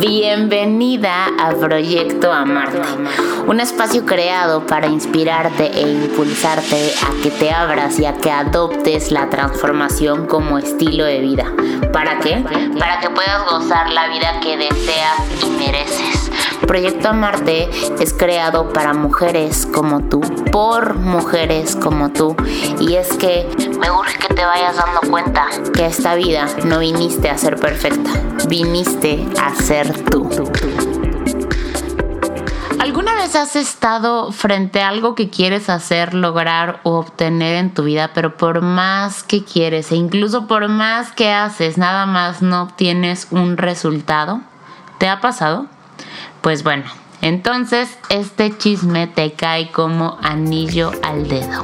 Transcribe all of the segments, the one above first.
Bienvenida a Proyecto Amarte, un espacio creado para inspirarte e impulsarte a que te abras y a que adoptes la transformación como estilo de vida. ¿Para qué? Para que puedas gozar la vida que deseas y mereces. Proyecto Amarte es creado para mujeres como tú, por mujeres como tú. Y es que me urge que te vayas dando cuenta que esta vida no viniste a ser perfecta, viniste a ser tú. ¿Alguna vez has estado frente a algo que quieres hacer, lograr o obtener en tu vida, pero por más que quieres e incluso por más que haces, nada más no obtienes un resultado? ¿Te ha pasado? Pues bueno, entonces este chisme te cae como anillo al dedo.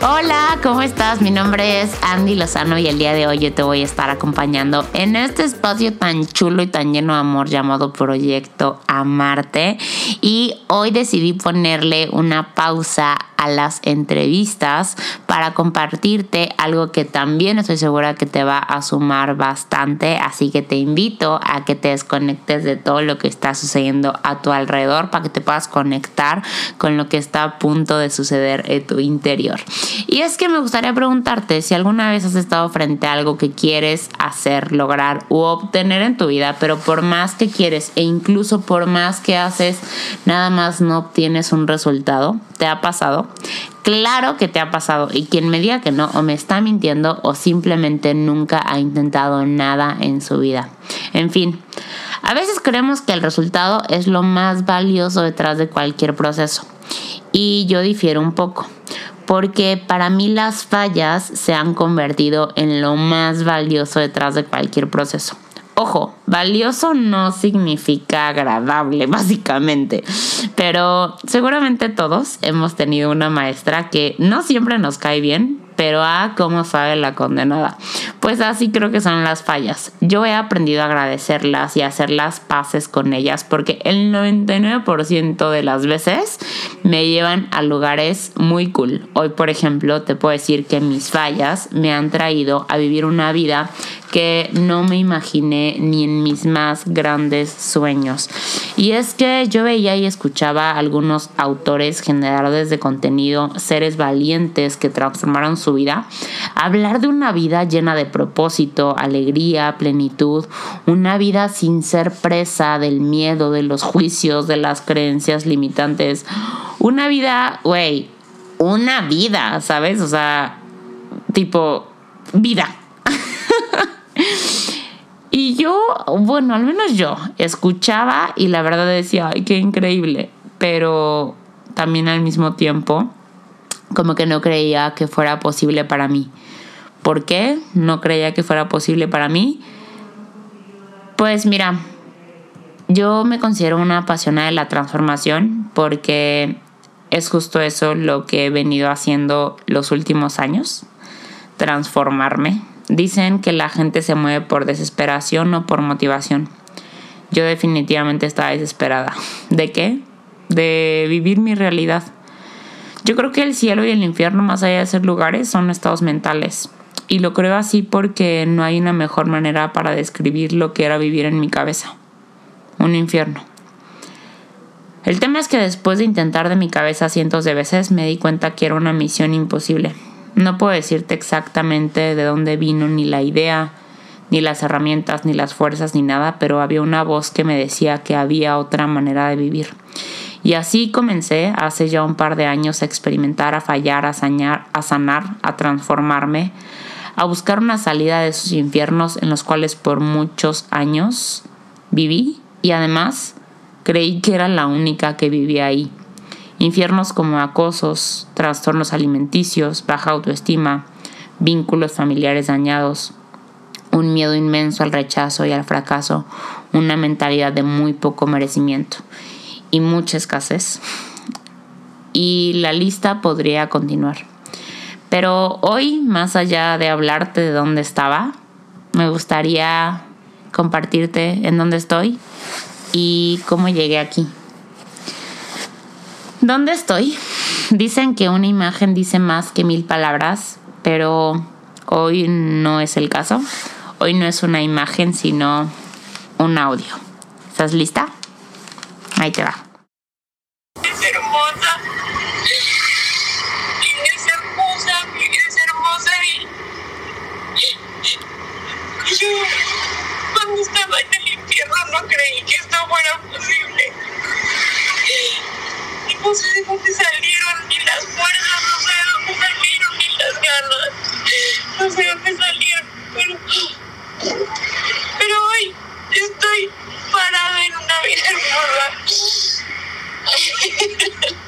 Hola, ¿cómo estás? Mi nombre es Andy Lozano y el día de hoy yo te voy a estar acompañando en este espacio tan chulo y tan lleno de amor llamado Proyecto Amarte. Y hoy decidí ponerle una pausa a las entrevistas para compartirte algo que también estoy segura que te va a sumar bastante. Así que te invito a que te desconectes de todo lo que está sucediendo a tu alrededor para que te puedas conectar con lo que está a punto de suceder en tu interior. Y es que me gustaría preguntarte si alguna vez has estado frente a algo que quieres hacer, lograr u obtener en tu vida, pero por más que quieres e incluso por más que haces, nada más no obtienes un resultado. ¿Te ha pasado? Claro que te ha pasado y quien me diga que no o me está mintiendo o simplemente nunca ha intentado nada en su vida. En fin, a veces creemos que el resultado es lo más valioso detrás de cualquier proceso y yo difiero un poco porque para mí las fallas se han convertido en lo más valioso detrás de cualquier proceso. Ojo, valioso no significa agradable, básicamente. Pero seguramente todos hemos tenido una maestra que no siempre nos cae bien, pero ah, cómo sabe la condenada. Pues así creo que son las fallas. Yo he aprendido a agradecerlas y a hacer las paces con ellas porque el 99% de las veces me llevan a lugares muy cool. Hoy, por ejemplo, te puedo decir que mis fallas me han traído a vivir una vida que no me imaginé ni en mis más grandes sueños. Y es que yo veía y escuchaba a algunos autores, generadores de contenido, seres valientes que transformaron su vida, hablar de una vida llena de propósito, alegría, plenitud, una vida sin ser presa del miedo, de los juicios, de las creencias limitantes, una vida, güey, una vida, ¿sabes? O sea, tipo, vida. Y yo, bueno, al menos yo, escuchaba y la verdad decía, ay, qué increíble, pero también al mismo tiempo como que no creía que fuera posible para mí. ¿Por qué no creía que fuera posible para mí? Pues mira, yo me considero una apasionada de la transformación porque es justo eso lo que he venido haciendo los últimos años, transformarme. Dicen que la gente se mueve por desesperación o por motivación. Yo definitivamente estaba desesperada. ¿De qué? De vivir mi realidad yo creo que el cielo y el infierno, más allá de ser lugares, son estados mentales. Y lo creo así porque no hay una mejor manera para describir lo que era vivir en mi cabeza. Un infierno. El tema es que después de intentar de mi cabeza cientos de veces me di cuenta que era una misión imposible. No puedo decirte exactamente de dónde vino ni la idea, ni las herramientas, ni las fuerzas, ni nada, pero había una voz que me decía que había otra manera de vivir. Y así comencé hace ya un par de años a experimentar, a fallar, a, sanar, a sanar, a transformarme, a buscar una salida de esos infiernos en los cuales por muchos años viví y además creí que era la única que vivía ahí. Infiernos como acosos, trastornos alimenticios, baja autoestima, vínculos familiares dañados, un miedo inmenso al rechazo y al fracaso, una mentalidad de muy poco merecimiento y mucha escasez. Y la lista podría continuar. Pero hoy, más allá de hablarte de dónde estaba, me gustaría compartirte en dónde estoy y cómo llegué aquí. ¿Dónde estoy? dicen que una imagen dice más que mil palabras, pero hoy no es el caso. Hoy no es una imagen, sino un audio. ¿Estás lista? Ahí te va. Es hermosa. Es hermosa, es hermosa y yo cuando estaba en el infierno no creí que esto fuera posible. No sé de dónde salieron ni las fuerzas, no sé de dónde salieron ni las ganas. No sé de dónde salieron, pero, pero hoy estoy parada en una vida hermosa.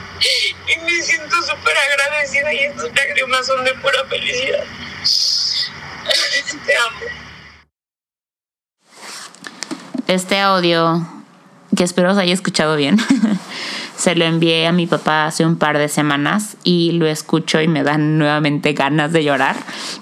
y me siento súper agradecida y estas lágrimas son de pura felicidad. Te amo. Este audio, que espero os haya escuchado bien, se lo envié a mi papá hace un par de semanas y lo escucho y me dan nuevamente ganas de llorar,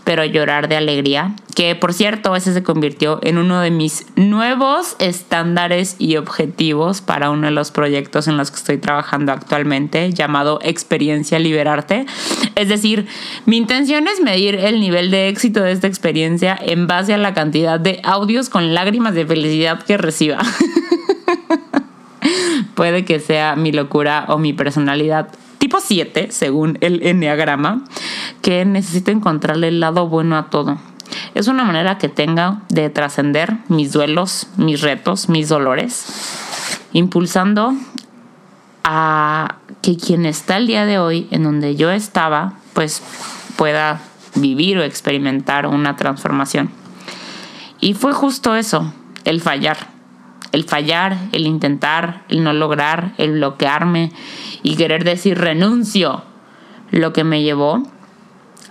pero llorar de alegría, que por cierto ese se convirtió en uno de mis nuevos estándares y objetivos para uno de los proyectos en los que estoy trabajando actualmente, llamado Experiencia Liberarte. Es decir, mi intención es medir el nivel de éxito de esta experiencia en base a la cantidad de audios con lágrimas de felicidad que reciba. Puede que sea mi locura o mi personalidad tipo 7, según el enneagrama, que necesito encontrarle el lado bueno a todo. Es una manera que tenga de trascender mis duelos, mis retos, mis dolores, impulsando a que quien está el día de hoy en donde yo estaba, pues pueda vivir o experimentar una transformación. Y fue justo eso, el fallar el fallar, el intentar, el no lograr, el bloquearme y querer decir renuncio, lo que me llevó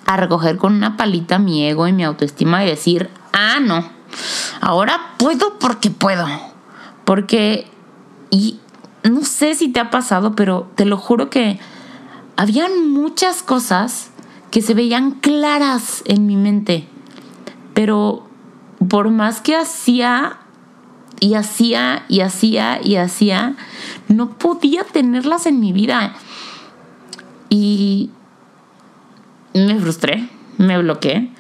a recoger con una palita mi ego y mi autoestima y decir, ah, no, ahora puedo porque puedo. Porque, y no sé si te ha pasado, pero te lo juro que habían muchas cosas que se veían claras en mi mente, pero por más que hacía y hacía y hacía y hacía, no podía tenerlas en mi vida. Y me frustré, me bloqueé.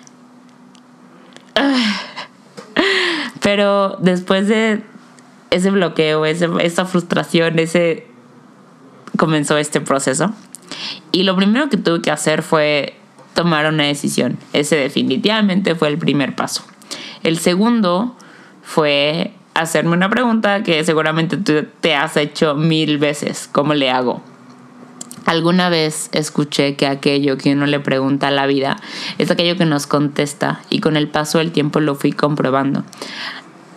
Pero después de ese bloqueo, esa frustración, ese comenzó este proceso. Y lo primero que tuve que hacer fue tomar una decisión. Ese definitivamente fue el primer paso. El segundo fue hacerme una pregunta que seguramente tú te has hecho mil veces. ¿Cómo le hago? Alguna vez escuché que aquello que uno le pregunta a la vida es aquello que nos contesta y con el paso del tiempo lo fui comprobando.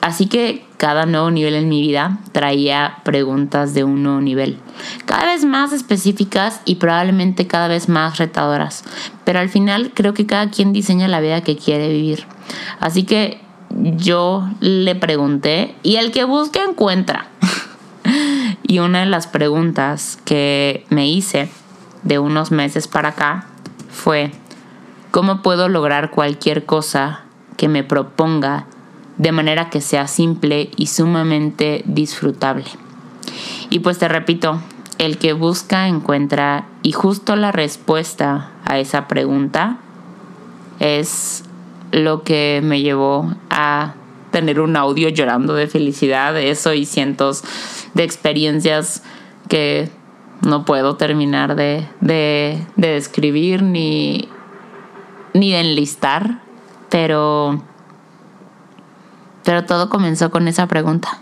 Así que cada nuevo nivel en mi vida traía preguntas de un nuevo nivel, cada vez más específicas y probablemente cada vez más retadoras. Pero al final creo que cada quien diseña la vida que quiere vivir. Así que yo le pregunté y el que busca encuentra. y una de las preguntas que me hice de unos meses para acá fue, ¿cómo puedo lograr cualquier cosa que me proponga de manera que sea simple y sumamente disfrutable? Y pues te repito, el que busca encuentra y justo la respuesta a esa pregunta es lo que me llevó a tener un audio llorando de felicidad, eso y cientos de experiencias que no puedo terminar de, de, describir ni, ni de enlistar, pero, pero todo comenzó con esa pregunta.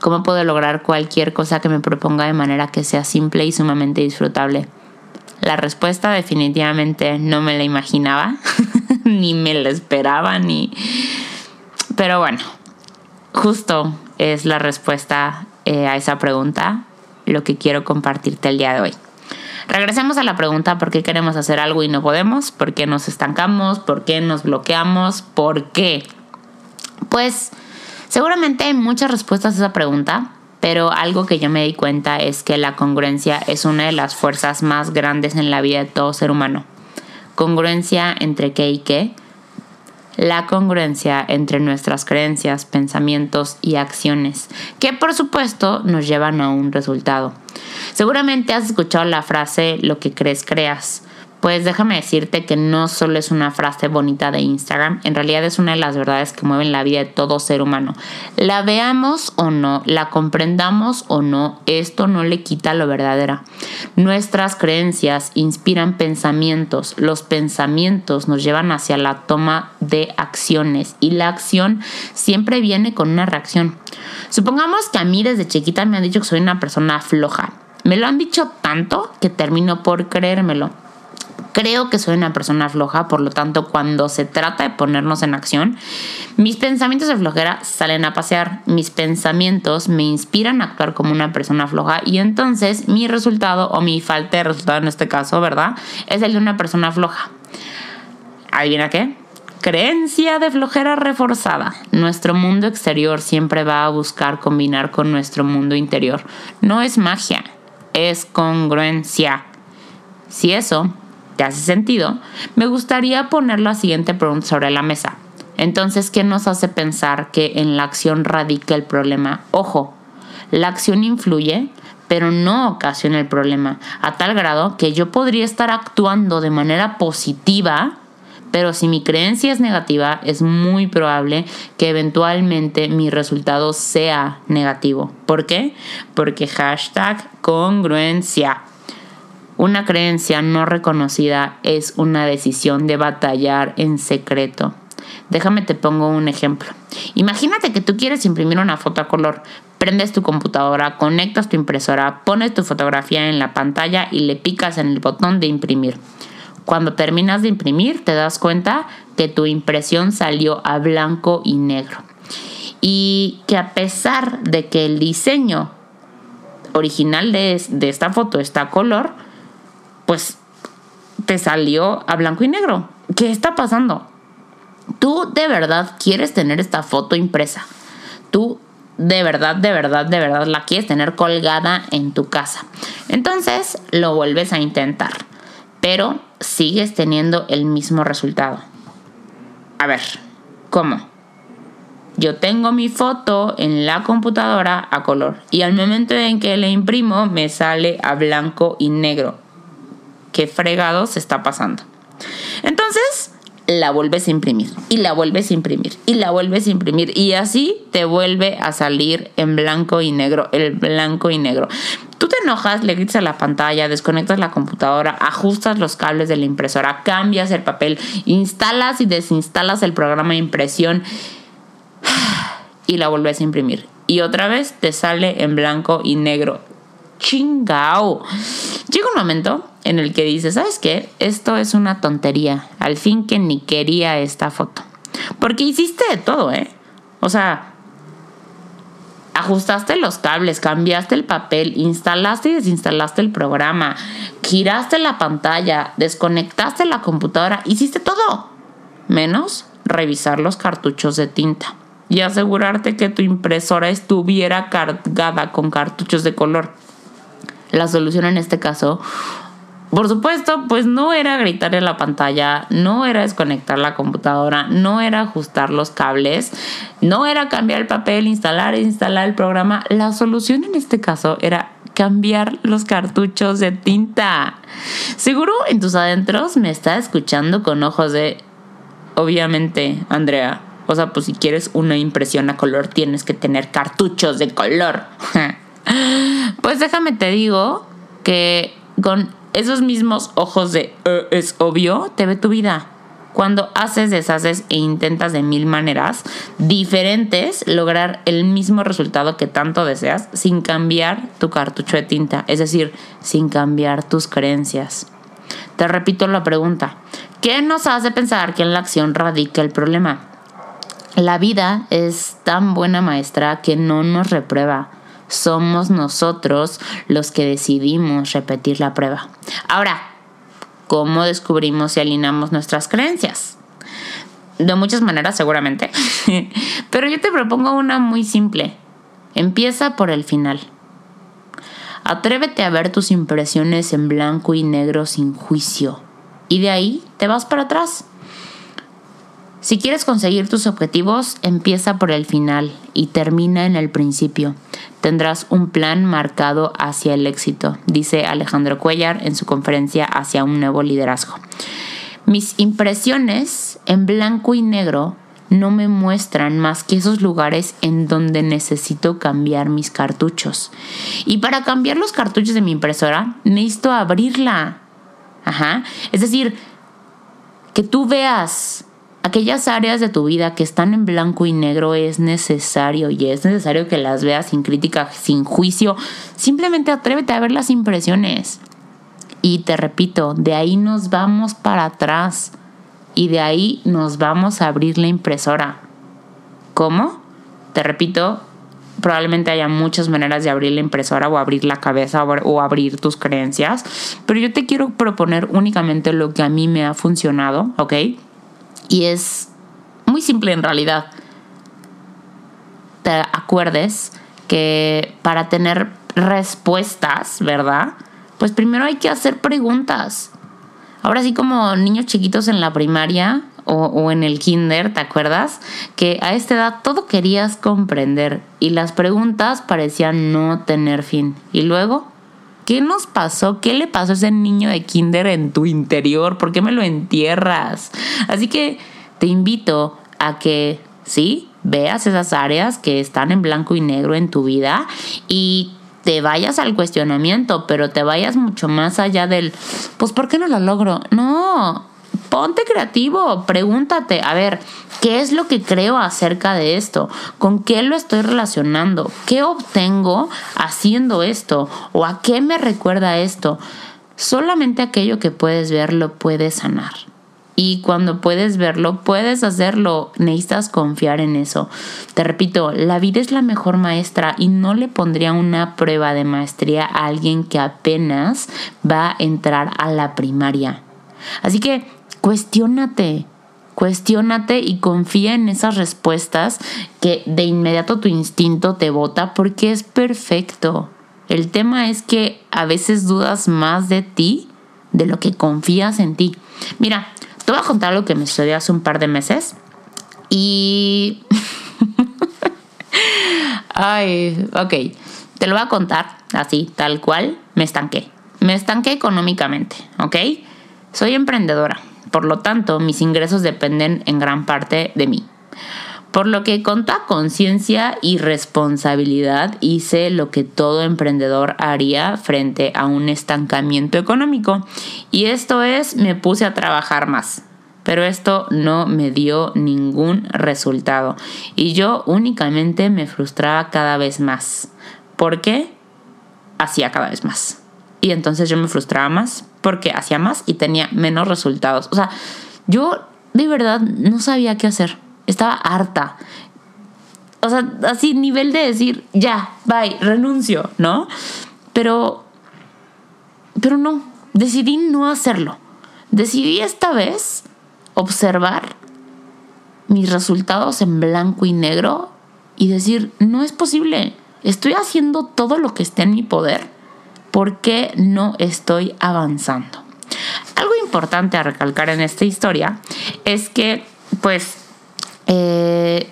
¿Cómo puedo lograr cualquier cosa que me proponga de manera que sea simple y sumamente disfrutable? La respuesta definitivamente no me la imaginaba. ni me lo esperaba, ni... Pero bueno, justo es la respuesta eh, a esa pregunta, lo que quiero compartirte el día de hoy. Regresemos a la pregunta, ¿por qué queremos hacer algo y no podemos? ¿Por qué nos estancamos? ¿Por qué nos bloqueamos? ¿Por qué? Pues seguramente hay muchas respuestas a esa pregunta, pero algo que yo me di cuenta es que la congruencia es una de las fuerzas más grandes en la vida de todo ser humano congruencia entre qué y qué, la congruencia entre nuestras creencias, pensamientos y acciones, que por supuesto nos llevan a un resultado. Seguramente has escuchado la frase lo que crees creas. Pues déjame decirte que no solo es una frase bonita de Instagram, en realidad es una de las verdades que mueven la vida de todo ser humano. La veamos o no, la comprendamos o no, esto no le quita lo verdadera. Nuestras creencias inspiran pensamientos, los pensamientos nos llevan hacia la toma de acciones y la acción siempre viene con una reacción. Supongamos que a mí desde chiquita me han dicho que soy una persona floja. Me lo han dicho tanto que termino por creérmelo. Creo que soy una persona floja, por lo tanto, cuando se trata de ponernos en acción, mis pensamientos de flojera salen a pasear, mis pensamientos me inspiran a actuar como una persona floja y entonces mi resultado o mi falta de resultado en este caso, ¿verdad? Es el de una persona floja. ¿Adivina qué? Creencia de flojera reforzada. Nuestro mundo exterior siempre va a buscar combinar con nuestro mundo interior. No es magia, es congruencia. Si eso te hace sentido, me gustaría poner la siguiente pregunta sobre la mesa. Entonces, ¿qué nos hace pensar que en la acción radica el problema? Ojo, la acción influye, pero no ocasiona el problema, a tal grado que yo podría estar actuando de manera positiva, pero si mi creencia es negativa, es muy probable que eventualmente mi resultado sea negativo. ¿Por qué? Porque hashtag congruencia. Una creencia no reconocida es una decisión de batallar en secreto. Déjame te pongo un ejemplo. Imagínate que tú quieres imprimir una foto a color. Prendes tu computadora, conectas tu impresora, pones tu fotografía en la pantalla y le picas en el botón de imprimir. Cuando terminas de imprimir te das cuenta que tu impresión salió a blanco y negro. Y que a pesar de que el diseño original de, esta foto está a color, pues te salió a blanco y negro. ¿Qué está pasando? Tú de verdad quieres tener esta foto impresa. Tú de verdad, de verdad, de verdad la quieres tener colgada en tu casa. Entonces lo vuelves a intentar, pero sigues teniendo el mismo resultado. A ver, ¿cómo? Yo tengo mi foto en la computadora a color y al momento en que la imprimo me sale a blanco y negro qué fregado se está pasando. Entonces, la vuelves a imprimir y la vuelves a imprimir y la vuelves a imprimir y así te vuelve a salir en blanco y negro, el blanco y negro. Tú te enojas, le gritas a la pantalla, desconectas la computadora, ajustas los cables de la impresora, cambias el papel, instalas y desinstalas el programa de impresión y la vuelves a imprimir. Y otra vez te sale en blanco y negro. Chingao. Llega un momento en el que dices, ¿sabes qué? Esto es una tontería. Al fin que ni quería esta foto. Porque hiciste de todo, ¿eh? O sea, ajustaste los cables, cambiaste el papel, instalaste y desinstalaste el programa, giraste la pantalla, desconectaste la computadora, hiciste todo. Menos revisar los cartuchos de tinta y asegurarte que tu impresora estuviera cargada con cartuchos de color. La solución en este caso por supuesto, pues no era gritar en la pantalla, no era desconectar la computadora, no era ajustar los cables, no era cambiar el papel, instalar e instalar el programa. La solución en este caso era cambiar los cartuchos de tinta. Seguro en tus adentros me está escuchando con ojos de, obviamente, Andrea. O sea, pues si quieres una impresión a color tienes que tener cartuchos de color. pues déjame te digo que con esos mismos ojos de eh, es obvio, te ve tu vida. Cuando haces, deshaces e intentas de mil maneras diferentes lograr el mismo resultado que tanto deseas sin cambiar tu cartucho de tinta, es decir, sin cambiar tus creencias. Te repito la pregunta, ¿qué nos hace pensar que en la acción radica el problema? La vida es tan buena maestra que no nos reprueba somos nosotros los que decidimos repetir la prueba. Ahora, ¿cómo descubrimos y alineamos nuestras creencias? De muchas maneras seguramente, pero yo te propongo una muy simple. Empieza por el final. Atrévete a ver tus impresiones en blanco y negro sin juicio y de ahí te vas para atrás. Si quieres conseguir tus objetivos, empieza por el final y termina en el principio. Tendrás un plan marcado hacia el éxito, dice Alejandro Cuellar en su conferencia Hacia un nuevo liderazgo. Mis impresiones en blanco y negro no me muestran más que esos lugares en donde necesito cambiar mis cartuchos. Y para cambiar los cartuchos de mi impresora, necesito abrirla. Ajá. Es decir, que tú veas aquellas áreas de tu vida que están en blanco y negro es necesario y es necesario que las veas sin crítica, sin juicio. Simplemente atrévete a ver las impresiones. Y te repito, de ahí nos vamos para atrás y de ahí nos vamos a abrir la impresora. ¿Cómo? Te repito, probablemente haya muchas maneras de abrir la impresora o abrir la cabeza o, abrir tus creencias, pero yo te quiero proponer únicamente lo que a mí me ha funcionado, ¿ok? Y es muy simple en realidad. Te acuerdes que para tener respuestas, ¿verdad? Pues primero hay que hacer preguntas. Ahora sí como niños chiquitos en la primaria o, en el kinder, ¿te acuerdas? Que a esta edad todo querías comprender y las preguntas parecían no tener fin. Y luego, ¿qué nos pasó? ¿Qué le pasó a ese niño de kinder en tu interior? ¿Por qué me lo entierras? Así que te invito a que, sí, veas esas áreas que están en blanco y negro en tu vida y te vayas al cuestionamiento, pero te vayas mucho más allá del, pues, ¿por qué no lo logro? No, ponte creativo, pregúntate, a ver, ¿qué es lo que creo acerca de esto? ¿Con qué lo estoy relacionando? ¿Qué obtengo haciendo esto? ¿O a qué me recuerda esto? Solamente aquello que puedes ver lo puedes sanar y cuando puedes verlo, puedes hacerlo. Necesitas confiar en eso. Te repito, la vida es la mejor maestra y no le pondría una prueba de maestría a alguien que apenas va a entrar a la primaria. Así que cuestiónate, cuestiónate y confía en esas respuestas que de inmediato tu instinto te vota porque es perfecto. El tema es que a veces dudas más de ti de lo que confías en ti. Mira, te voy a contar lo que me sucedió hace un par de meses. Y... Ay, ok. Te lo voy a contar así, tal cual. Me estanqué. Me estanqué económicamente, ¿ok? Soy emprendedora. Por lo tanto, mis ingresos dependen en gran parte de mí. Por lo que con toda conciencia y responsabilidad hice lo que todo emprendedor haría frente a un estancamiento económico. Y esto es, me puse a trabajar más. Pero esto no me dio ningún resultado. Y yo únicamente me frustraba cada vez más. ¿Por qué? Hacía cada vez más. Y entonces yo me frustraba más porque hacía más y tenía menos resultados. O sea, yo de verdad no sabía qué hacer estaba harta. O sea, así nivel de decir, ya, bye, renuncio, ¿no? Pero, pero no, decidí no hacerlo. Decidí esta vez observar mis resultados en blanco y negro y decir, no es posible, estoy haciendo todo lo que esté en mi poder, ¿por qué no estoy avanzando? Algo importante a recalcar en esta historia es que, pues, eh,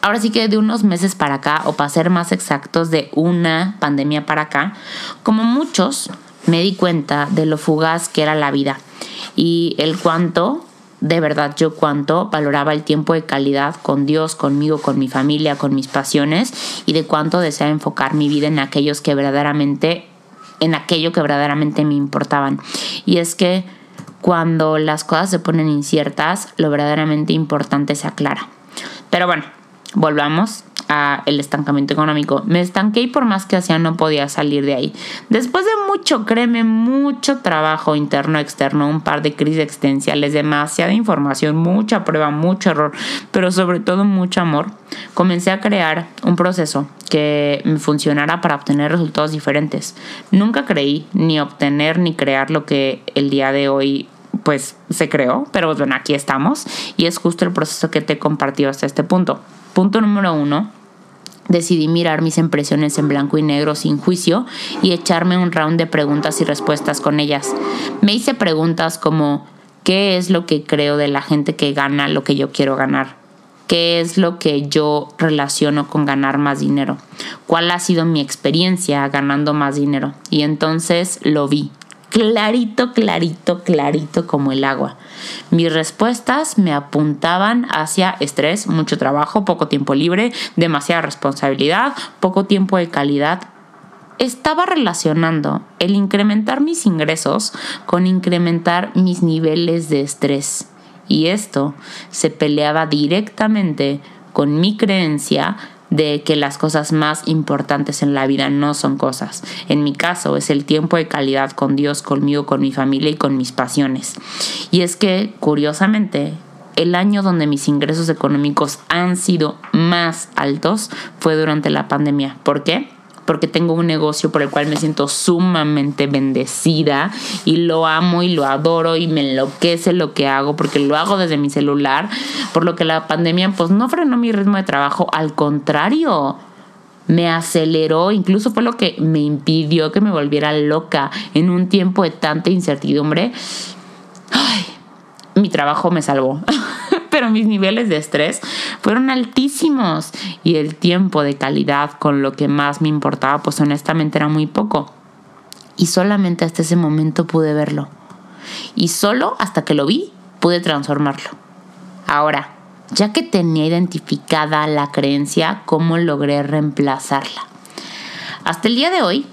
ahora sí que de unos meses para acá, o para ser más exactos, de una pandemia para acá, como muchos, me di cuenta de lo fugaz que era la vida y el cuánto, de verdad yo cuánto valoraba el tiempo de calidad con Dios, conmigo, con mi familia, con mis pasiones y de cuánto desea enfocar mi vida en aquellos que verdaderamente, en aquello que verdaderamente me importaban. Y es que cuando las cosas se ponen inciertas, lo verdaderamente importante se aclara. Pero bueno, volvamos a el estancamiento económico. Me estanqué y por más que hacía no podía salir de ahí. Después de mucho, créeme, mucho trabajo interno, externo, un par de crisis existenciales, demasiada información, mucha prueba, mucho error, pero sobre todo mucho amor, comencé a crear un proceso que me funcionara para obtener resultados diferentes. Nunca creí ni obtener ni crear lo que el día de hoy pues se creó, pero bueno, aquí estamos y es justo el proceso que te he compartido hasta este punto. Punto número uno, decidí mirar mis impresiones en blanco y negro sin juicio y echarme un round de preguntas y respuestas con ellas. Me hice preguntas como, qué es lo que creo de la gente que gana lo que yo quiero ganar. ¿Qué es lo que yo relaciono con ganar más dinero? ¿Cuál ha sido mi experiencia ganando más dinero? Y entonces lo vi, clarito, clarito, clarito como el agua. Mis respuestas me apuntaban hacia estrés, mucho trabajo, poco tiempo libre, demasiada responsabilidad, poco tiempo de calidad. Estaba relacionando el incrementar mis ingresos con incrementar mis niveles de estrés. Y esto se peleaba directamente con mi creencia de que las cosas más importantes en la vida no son cosas. En mi caso es el tiempo de calidad con Dios, conmigo, con mi familia y con mis pasiones. Y es que, curiosamente, el año donde mis ingresos económicos han sido más altos fue durante la pandemia. ¿Por qué? Porque tengo un negocio por el cual me siento sumamente bendecida y lo amo y lo adoro y me enloquece lo que hago porque lo hago desde mi celular, por lo que la pandemia pues no frenó mi ritmo de trabajo, al contrario, me aceleró, incluso fue lo que me impidió que me volviera loca en un tiempo de tanta incertidumbre. Ay, mi trabajo me salvó. pero mis niveles de estrés fueron altísimos y el tiempo de calidad con lo que más me importaba, pues honestamente era muy poco. Y solamente hasta ese momento pude verlo. Y solo hasta que lo vi pude transformarlo. Ahora, ya que tenía identificada la creencia, ¿cómo logré reemplazarla? Hasta el día de hoy,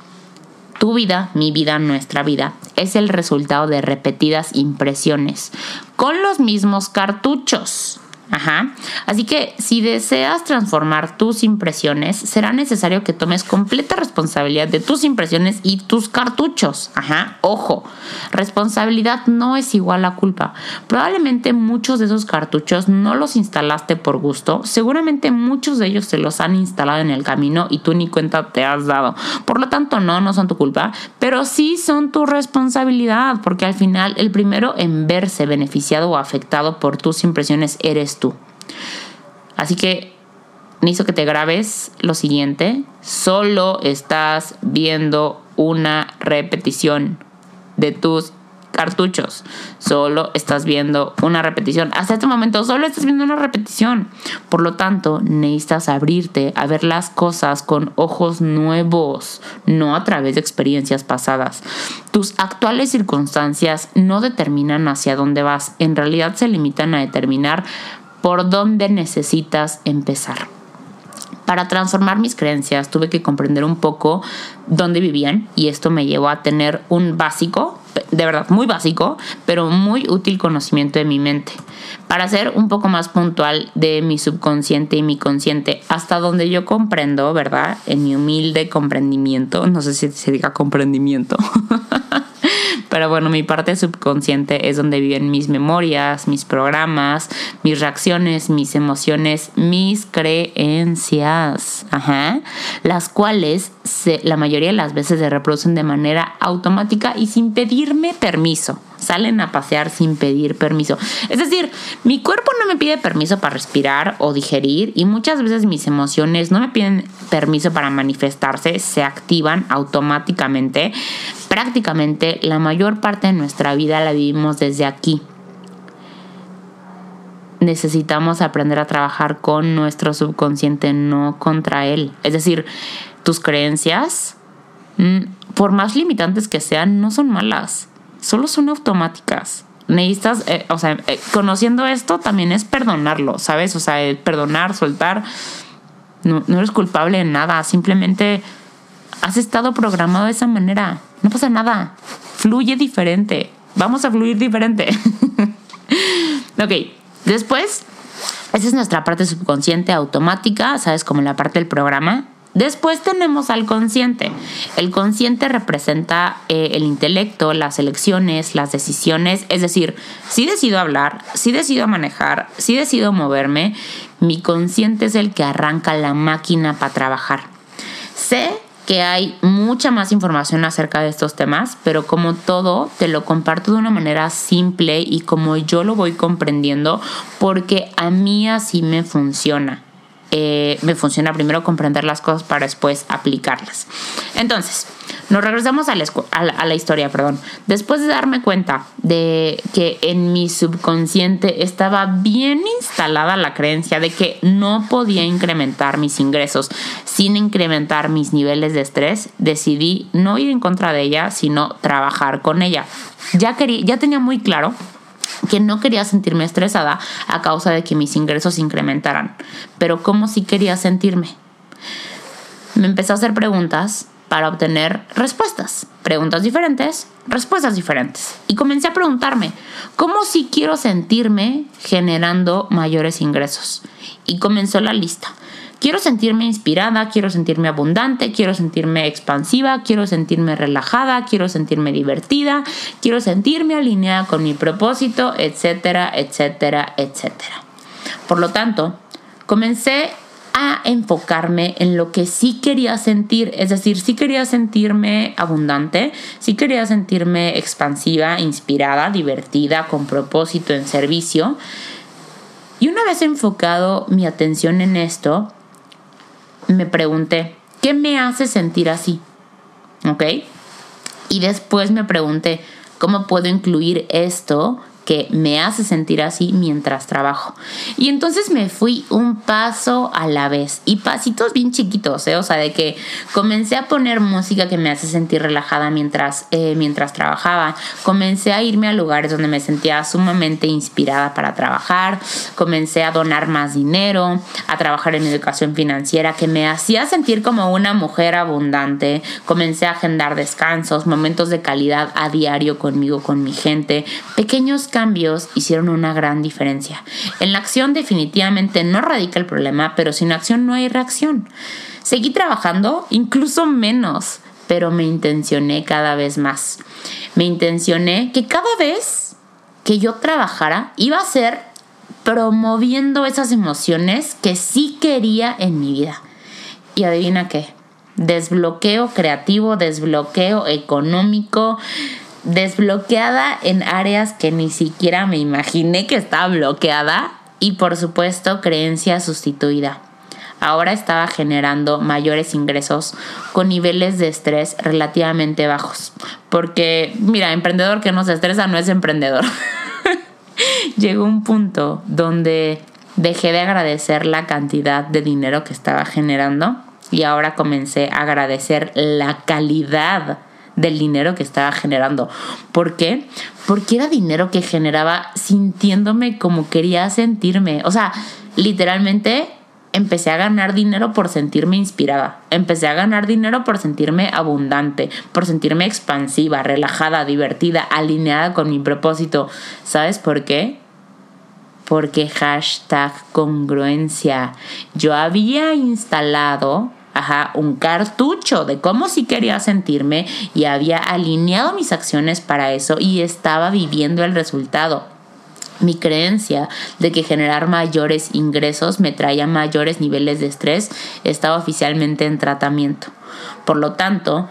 tu vida, mi vida, nuestra vida, es el resultado de repetidas impresiones con los mismos cartuchos. Ajá. Así que si deseas transformar tus impresiones, será necesario que tomes completa responsabilidad de tus impresiones y tus cartuchos. Ajá. Ojo, responsabilidad no es igual a culpa. Probablemente muchos de esos cartuchos no los instalaste por gusto. Seguramente muchos de ellos se los han instalado en el camino y tú ni cuenta te has dado. Por lo tanto, no, no son tu culpa, pero sí son tu responsabilidad, porque al final el primero en verse beneficiado o afectado por tus impresiones eres tú. Así que necesito que te grabes lo siguiente. Solo estás viendo una repetición de tus cartuchos. Solo estás viendo una repetición. Hasta este momento solo estás viendo una repetición. Por lo tanto, necesitas abrirte a ver las cosas con ojos nuevos, no a través de experiencias pasadas. Tus actuales circunstancias no determinan hacia dónde vas. En realidad se limitan a determinar por dónde necesitas empezar. Para transformar mis creencias tuve que comprender un poco dónde vivían y esto me llevó a tener un básico, de verdad muy básico, pero muy útil conocimiento de mi mente. Para ser un poco más puntual de mi subconsciente y mi consciente, hasta donde yo comprendo, ¿verdad? En mi humilde comprendimiento, no sé si se diga comprendimiento. Pero bueno, mi parte subconsciente es donde viven mis memorias, mis programas, mis reacciones, mis emociones, mis creencias, ajá, las cuales se, la mayoría de las veces se reproducen de manera automática y sin pedirme permiso. Salen a pasear sin pedir permiso. Es decir, mi cuerpo no me pide permiso para respirar o digerir y muchas veces mis emociones no me piden permiso para manifestarse, se activan automáticamente prácticamente la mayor parte de nuestra vida la vivimos desde aquí. Necesitamos aprender a trabajar con nuestro subconsciente, no contra él. Es decir, tus creencias, mm, por más limitantes que sean, no son malas, solo son automáticas. Necesitas, eh, o sea, eh, conociendo esto también es perdonarlo, ¿sabes? O sea, perdonar, soltar. No, eres culpable de nada, simplemente has estado programado de esa manera. No pasa nada. Fluye diferente. Vamos a fluir diferente. ok, después, esa es nuestra parte subconsciente automática, ¿sabes? Como la parte del programa. Después tenemos al consciente. El consciente representa eh, el intelecto, las elecciones, las decisiones. Es decir, si decido hablar, si decido manejar, si decido moverme, mi consciente es el que arranca la máquina para trabajar. Sé que hay mucha más información acerca de estos temas, pero como todo, te lo comparto de una manera simple y como yo lo voy comprendiendo, porque a mí así me funciona. Eh, me funciona primero comprender las cosas para después aplicarlas. Entonces, nos regresamos a la, a, la, historia, perdón. Después de darme cuenta de que en mi subconsciente estaba bien instalada la creencia de que no podía incrementar mis ingresos sin incrementar mis niveles de estrés, decidí no ir en contra de ella, sino trabajar con ella. Ya, quería, ya tenía muy claro que no quería sentirme estresada a causa de que mis ingresos incrementaran, pero ¿cómo si quería sentirme? Me empecé a hacer preguntas para obtener respuestas. Preguntas diferentes, respuestas diferentes. Y comencé a preguntarme, ¿cómo si quiero sentirme generando mayores ingresos? Y comenzó la lista. Quiero sentirme inspirada, quiero sentirme abundante, quiero sentirme expansiva, quiero sentirme relajada, quiero sentirme divertida, quiero sentirme alineada con mi propósito, etcétera, etcétera, etcétera. Por lo tanto, comencé a enfocarme en lo que sí quería sentir, es decir, sí quería sentirme abundante, sí quería sentirme expansiva, inspirada, divertida, con propósito en servicio. Y una vez enfocado mi atención en esto, me pregunté, ¿qué me hace sentir así? ¿Ok? Y después me pregunté, ¿cómo puedo incluir esto que me hace sentir así mientras trabajo. Y entonces me fui un paso a la vez y pasitos bien chiquitos, ¿eh? o sea, de que comencé a poner música que me hace sentir relajada mientras, eh, mientras trabajaba, comencé a irme a lugares donde me sentía sumamente inspirada para trabajar, comencé a donar más dinero, a trabajar en educación financiera que me hacía sentir como una mujer abundante, comencé a agendar descansos, momentos de calidad a diario conmigo, con mi gente, pequeños cambios hicieron una gran diferencia. En la acción definitivamente no radica el problema, pero sin acción no hay reacción. Seguí trabajando, incluso menos, pero me intencioné cada vez más. Me intencioné que cada vez que yo trabajara iba a ser promoviendo esas emociones que sí quería en mi vida. Y adivina qué, desbloqueo creativo, desbloqueo económico, desbloqueada en áreas que ni siquiera me imaginé que estaba bloqueada y por supuesto creencia sustituida. Ahora estaba generando mayores ingresos con niveles de estrés relativamente bajos. Porque, mira, emprendedor que no se estresa no es emprendedor. Llegó un punto donde dejé de agradecer la cantidad de dinero que estaba generando y ahora comencé a agradecer la calidad del dinero que estaba generando. ¿Por qué? Porque era dinero que generaba sintiéndome como quería sentirme. O sea, literalmente empecé a ganar dinero por sentirme inspirada. Empecé a ganar dinero por sentirme abundante, por sentirme expansiva, relajada, divertida, alineada con mi propósito. ¿Sabes por qué? Porque hashtag congruencia. Yo había instalado ajá, un cartucho de cómo sí quería sentirme y había alineado mis acciones para eso y estaba viviendo el resultado. Mi creencia de que generar mayores ingresos me traía mayores niveles de estrés estaba oficialmente en tratamiento. Por lo tanto,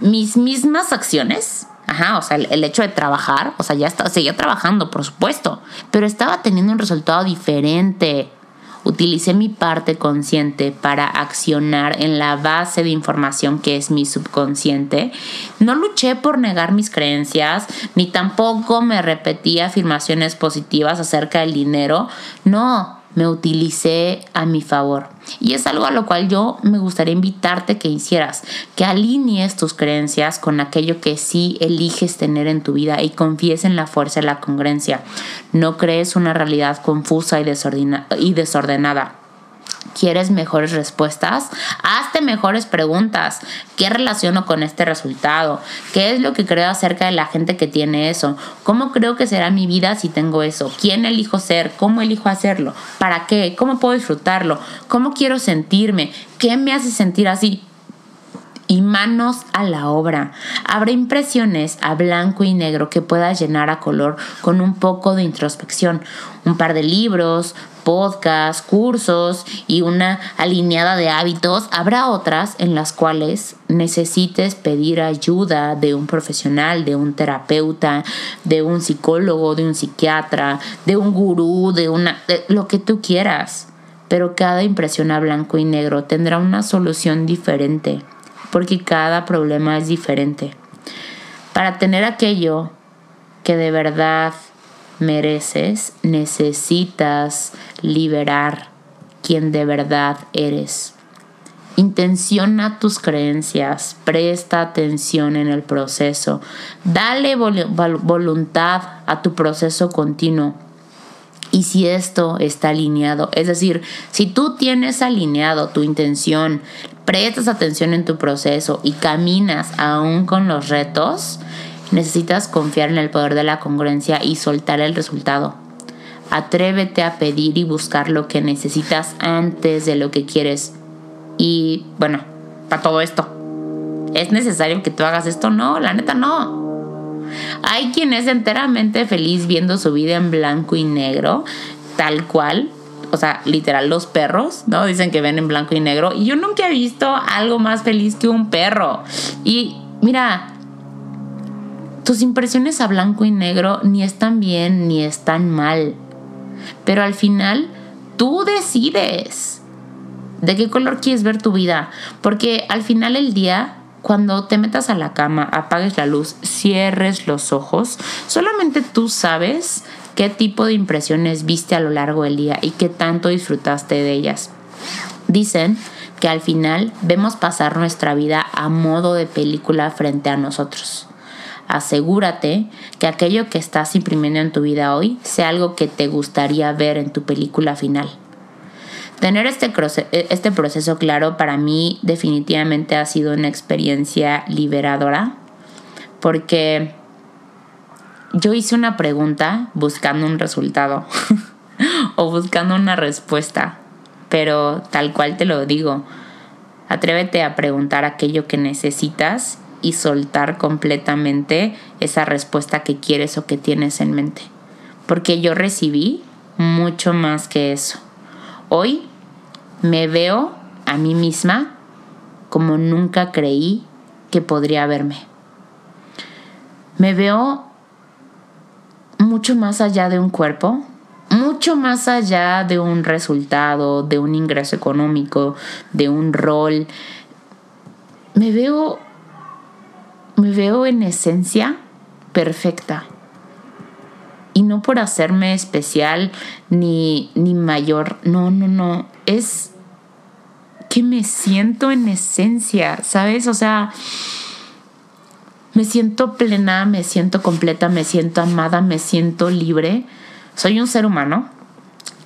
mis mismas acciones Ajá, o sea, el, hecho de trabajar, o sea, ya estaba, seguía trabajando, por supuesto, pero estaba teniendo un resultado diferente utilicé mi parte consciente para accionar en la base de información que es mi subconsciente. No luché por negar mis creencias, ni tampoco me repetí afirmaciones positivas acerca del dinero. No, me utilicé a mi favor. Y es algo a lo cual yo me gustaría invitarte que hicieras, que alinees tus creencias con aquello que sí eliges tener en tu vida y confíes en la fuerza de la congruencia. No crees una realidad confusa y, desordenada. ¿Quieres mejores respuestas? Hazte mejores preguntas. ¿Qué relaciono con este resultado? ¿Qué es lo que creo acerca de la gente que tiene eso? ¿Cómo creo que será mi vida si tengo eso? ¿Quién elijo ser? ¿Cómo elijo hacerlo? ¿Para qué? ¿Cómo puedo disfrutarlo? ¿Cómo quiero sentirme? ¿Qué me hace sentir así? Y manos a la obra. Habrá impresiones a blanco y negro que puedas llenar a color con un poco de introspección, un par de libros, podcasts, cursos y una alineada de hábitos. Habrá otras en las cuales necesites pedir ayuda de un profesional, de un terapeuta, de un psicólogo, de un psiquiatra, de un gurú, de una lo que tú quieras. Pero cada impresión a blanco y negro tendrá una solución diferente porque cada problema es diferente. Para tener aquello que de verdad mereces, necesitas liberar quien de verdad eres. Intenciona tus creencias, presta atención en el proceso, dale voluntad a tu proceso continuo. Y si esto está alineado, es decir, si tú tienes alineado tu intención, prestas atención en tu proceso y caminas aún con los retos, necesitas confiar en el poder de la congruencia y soltar el resultado. Atrévete a pedir y buscar lo que necesitas antes de lo que quieres y bueno, para todo esto. ¿Es necesario que tú hagas esto? No, la neta no. Hay quien es enteramente feliz viendo su vida en blanco y negro, tal cual. O sea, literal, los perros, ¿no? Dicen que ven en blanco y negro. Y yo nunca he visto algo más feliz que un perro. Y mira, tus impresiones a blanco y negro ni están bien ni están mal. Pero al final, tú decides de qué color quieres ver tu vida. Porque al final del día, cuando te metas a la cama, apagues la luz, cierres los ojos, solamente tú sabes qué tipo de impresiones viste a lo largo del día y qué tanto disfrutaste de ellas. Dicen que al final vemos pasar nuestra vida a modo de película frente a nosotros. Asegúrate que aquello que estás imprimiendo en tu vida hoy sea algo que te gustaría ver en tu película final. Tener este, este proceso claro para mí definitivamente ha sido una experiencia liberadora porque yo hice una pregunta buscando un resultado o buscando una respuesta, pero tal cual te lo digo, atrévete a preguntar aquello que necesitas y soltar completamente esa respuesta que quieres o que tienes en mente. Porque yo recibí mucho más que eso. Hoy me veo a mí misma como nunca creí que podría verme. Me veo mucho más allá de un cuerpo, mucho más allá de un resultado, de un ingreso económico, de un rol. Me veo me veo en esencia perfecta y no por hacerme especial ni, ni mayor. No, no, no. Es que me siento en esencia, ¿sabes? O sea, me siento plena, me siento completa, me siento amada, me siento libre. Soy un ser humano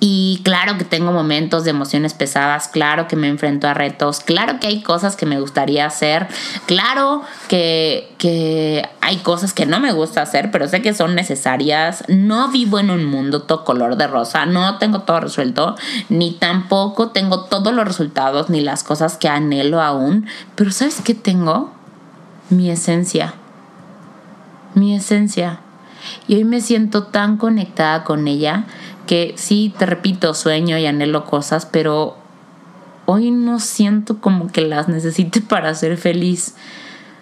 y claro que tengo momentos de emociones pesadas, claro que me enfrento a retos, claro que hay cosas que me gustaría hacer, claro que, que, hay cosas que no me gusta hacer, pero sé que son necesarias. No vivo en un mundo todo color de rosa, no tengo todo resuelto, ni tampoco tengo todos los resultados ni las cosas que anhelo aún, pero ¿sabes qué tengo? Mi esencia. Mi esencia. Y hoy me siento tan conectada con ella que sí, te repito, sueño y anhelo cosas, pero hoy no siento como que las necesite para ser feliz.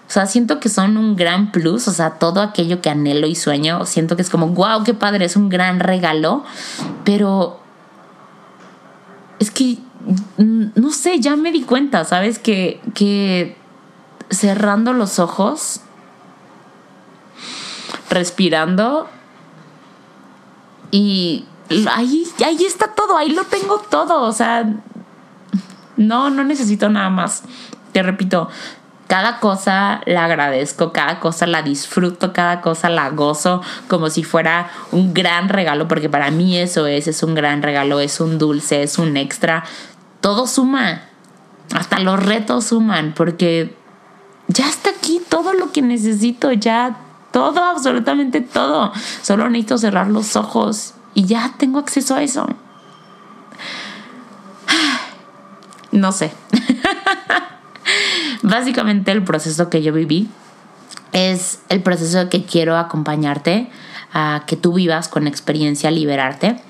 O sea, siento que son un gran plus, o sea, todo aquello que anhelo y sueño, siento que es como, wow, qué padre, es un gran regalo, pero es que, mm, no sé, ya me di cuenta, ¿sabes? Que, que cerrando los ojos, respirando y ahí, ahí está todo, ahí lo tengo todo, o sea, no, no necesito nada más. Te repito, cada cosa la agradezco, cada cosa la disfruto, cada cosa la gozo como si fuera un gran regalo, porque para mí eso es, es un gran regalo, es un dulce, es un extra, todo suma, hasta los retos suman, porque ya está aquí todo lo que necesito, ya todo, absolutamente todo, solo necesito cerrar los ojos y ya tengo acceso a eso. No sé. Básicamente el proceso que yo viví es el proceso que quiero acompañarte a que tú vivas con experiencia liberarte.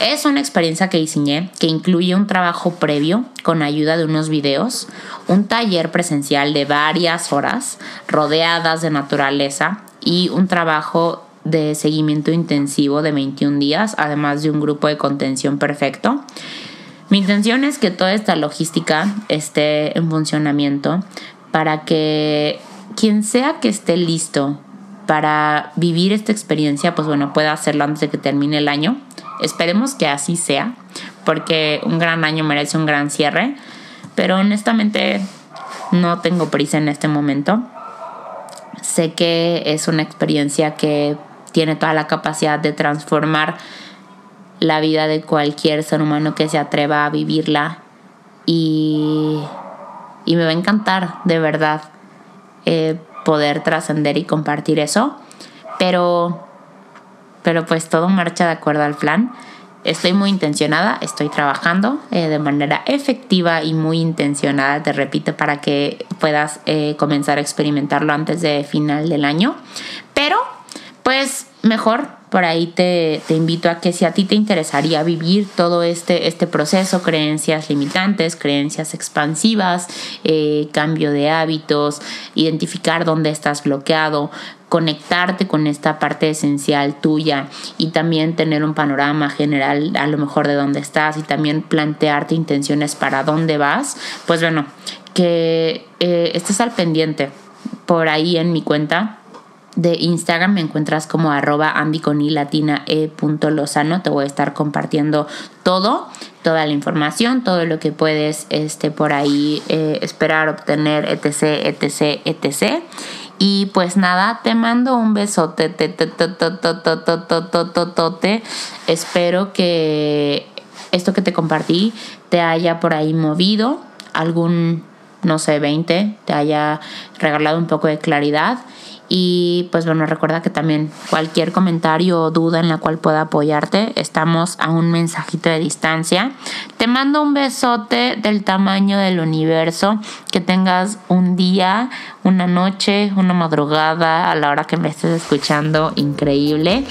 Es una experiencia que diseñé que incluye un trabajo previo con ayuda de unos videos, un taller presencial de varias horas rodeadas de naturaleza y un trabajo de seguimiento intensivo de 21 días, además de un grupo de contención perfecto. Mi intención es que toda esta logística esté en funcionamiento para que quien sea que esté listo para vivir esta experiencia, pues bueno, pueda hacerlo antes de que termine el año. Esperemos que así sea, porque un gran año merece un gran cierre, pero honestamente no tengo prisa en este momento. Sé que es una experiencia que tiene toda la capacidad de transformar la vida de cualquier ser humano que se atreva a vivirla. Y, y me va a encantar de verdad eh, poder trascender y compartir eso. Pero pero pues todo marcha de acuerdo al plan. Estoy muy intencionada, estoy trabajando eh, de manera efectiva y muy intencionada, te repito, para que puedas eh, comenzar a experimentarlo antes de final del año. Pero, pues mejor por ahí te, invito a que si a ti te interesaría vivir todo este, este proceso, creencias limitantes, creencias expansivas, eh, cambio de hábitos, identificar dónde estás bloqueado, conectarte con esta parte esencial tuya y también tener un panorama general a lo mejor de dónde estás y también plantearte intenciones para dónde vas, pues bueno, que eh, estés al pendiente. Por ahí en mi cuenta de Instagram me encuentras como arroba latina e lozano. Te voy a estar compartiendo todo, toda la información, todo lo que puedes este, por ahí eh, esperar, obtener, etc, etc, etc. Y pues nada, te mando un besote. Te, te, te, Espero que esto que te compartí te haya por ahí movido algún, no sé, 20, te haya regalado un poco de claridad y pues bueno, recuerda que también cualquier comentario o duda en la cual pueda apoyarte, estamos a un mensajito de distancia. Te mando un besote del tamaño del universo. Que tengas un día, una noche, una madrugada a la hora que me estés escuchando increíble.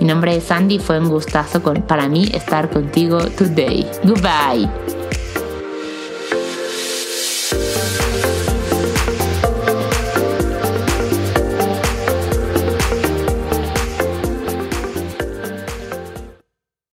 Mi nombre es Sandy, fue un gustazo para mí estar contigo today. Goodbye.